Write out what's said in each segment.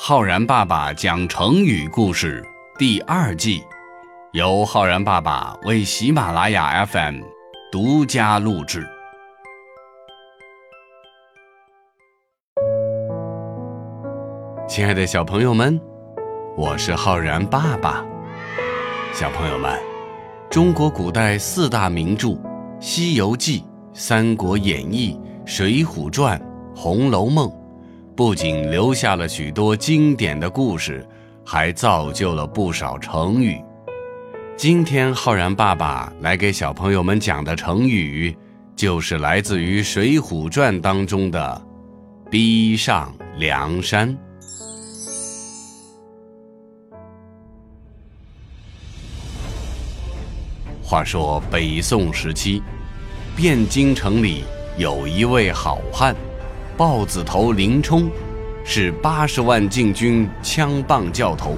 浩然爸爸讲成语故事第二季，由浩然爸爸为喜马拉雅 FM 独家录制。亲爱的小朋友们，我是浩然爸爸。小朋友们，中国古代四大名著《西游记》《三国演义》《水浒传》《红楼梦》。不仅留下了许多经典的故事，还造就了不少成语。今天浩然爸爸来给小朋友们讲的成语，就是来自于《水浒传》当中的“逼上梁山”。话说北宋时期，汴京城里有一位好汉。豹子头林冲是八十万禁军枪棒教头，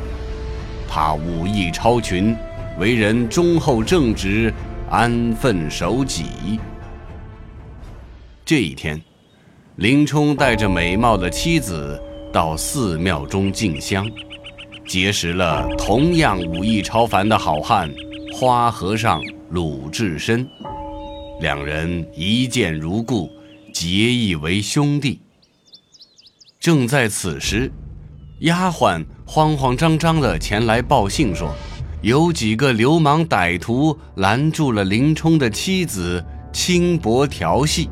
他武艺超群，为人忠厚正直，安分守己。这一天，林冲带着美貌的妻子到寺庙中进香，结识了同样武艺超凡的好汉花和尚鲁智深，两人一见如故。结义为兄弟。正在此时，丫鬟慌慌张张地前来报信说，有几个流氓歹徒拦住了林冲的妻子，轻薄调戏。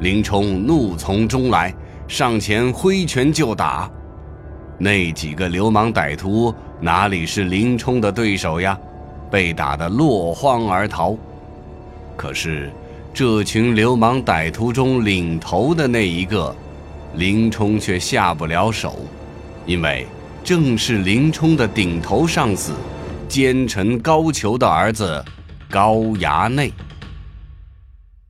林冲怒从中来，上前挥拳就打。那几个流氓歹徒哪里是林冲的对手呀？被打得落荒而逃。可是。这群流氓歹徒中领头的那一个，林冲却下不了手，因为正是林冲的顶头上司，奸臣高俅的儿子高衙内。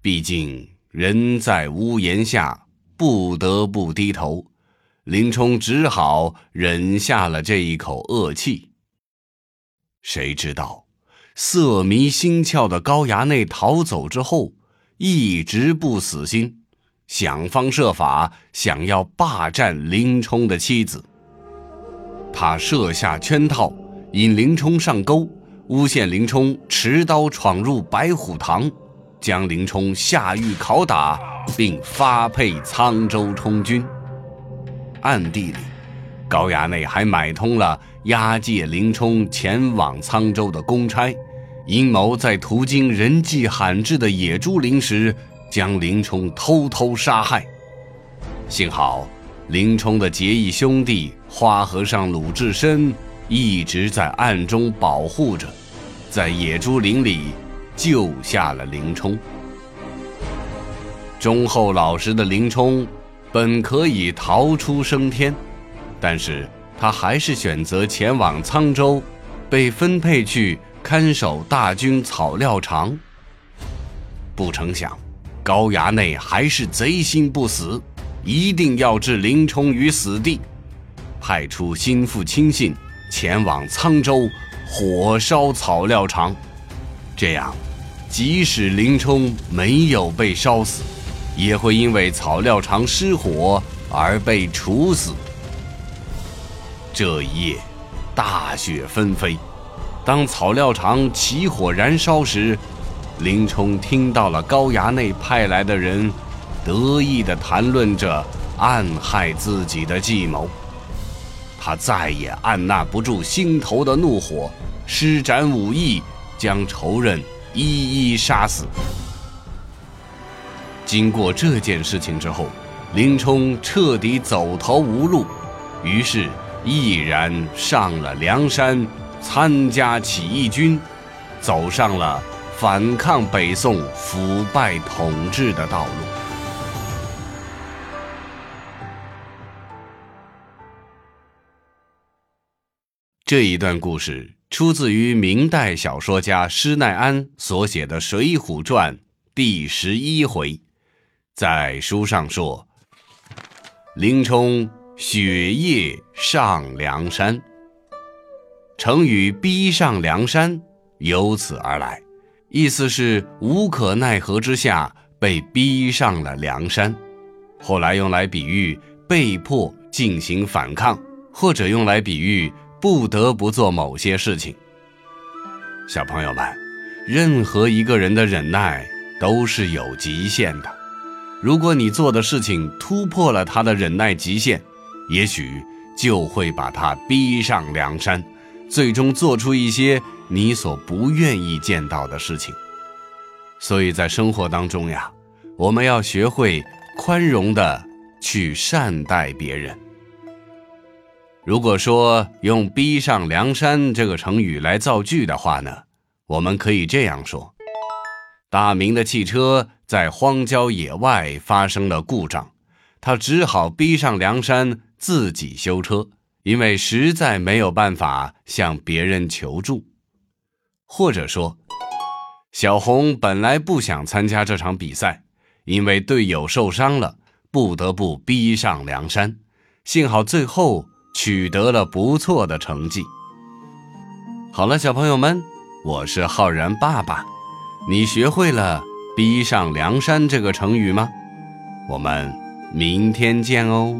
毕竟人在屋檐下，不得不低头，林冲只好忍下了这一口恶气。谁知道，色迷心窍的高衙内逃走之后。一直不死心，想方设法想要霸占林冲的妻子。他设下圈套，引林冲上钩，诬陷林冲持刀闯入白虎堂，将林冲下狱拷打，并发配沧州充军。暗地里，高衙内还买通了押解林冲前往沧州的公差。阴谋在途经人迹罕至的野猪林时，将林冲偷偷杀害。幸好林冲的结义兄弟花和尚鲁智深一直在暗中保护着，在野猪林里救下了林冲。忠厚老实的林冲本可以逃出升天，但是他还是选择前往沧州，被分配去。看守大军草料场，不成想，高衙内还是贼心不死，一定要置林冲于死地，派出心腹亲信前往沧州火烧草料场。这样，即使林冲没有被烧死，也会因为草料场失火而被处死。这一夜，大雪纷飞。当草料场起火燃烧时，林冲听到了高衙内派来的人得意地谈论着暗害自己的计谋。他再也按捺不住心头的怒火，施展武艺将仇人一一杀死。经过这件事情之后，林冲彻底走投无路，于是毅然上了梁山。参加起义军，走上了反抗北宋腐败统治的道路。这一段故事出自于明代小说家施耐庵所写的《水浒传》第十一回，在书上说：“林冲雪夜上梁山。”成语“逼上梁山”由此而来，意思是无可奈何之下被逼上了梁山。后来用来比喻被迫进行反抗，或者用来比喻不得不做某些事情。小朋友们，任何一个人的忍耐都是有极限的。如果你做的事情突破了他的忍耐极限，也许就会把他逼上梁山，最终做出一些你所不愿意见到的事情。所以在生活当中呀，我们要学会宽容的去善待别人。如果说用“逼上梁山”这个成语来造句的话呢，我们可以这样说：大明的汽车在荒郊野外发生了故障，他只好逼上梁山自己修车，因为实在没有办法向别人求助。或者说，小红本来不想参加这场比赛，因为队友受伤了，不得不逼上梁山，幸好最后。取得了不错的成绩。好了，小朋友们，我是浩然爸爸，你学会了“逼上梁山”这个成语吗？我们明天见哦。